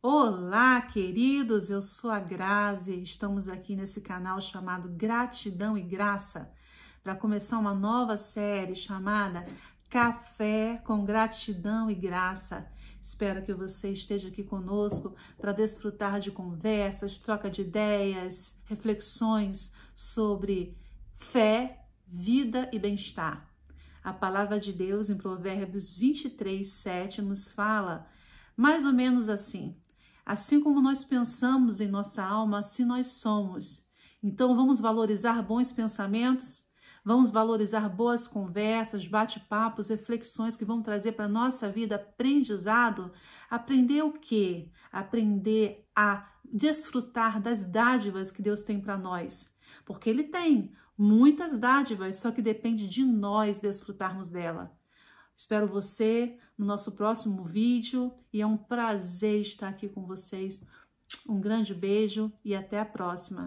Olá, queridos, eu sou a Grazi. Estamos aqui nesse canal chamado Gratidão e Graça para começar uma nova série chamada Café com Gratidão e Graça. Espero que você esteja aqui conosco para desfrutar de conversas, troca de ideias, reflexões sobre fé, vida e bem-estar. A palavra de Deus em Provérbios 23, 7 nos fala mais ou menos assim: Assim como nós pensamos em nossa alma, assim nós somos. Então vamos valorizar bons pensamentos, vamos valorizar boas conversas, bate-papos, reflexões que vão trazer para nossa vida aprendizado. Aprender o quê? Aprender a desfrutar das dádivas que Deus tem para nós. Porque Ele tem muitas dádivas, só que depende de nós desfrutarmos dela. Espero você no nosso próximo vídeo e é um prazer estar aqui com vocês. Um grande beijo e até a próxima.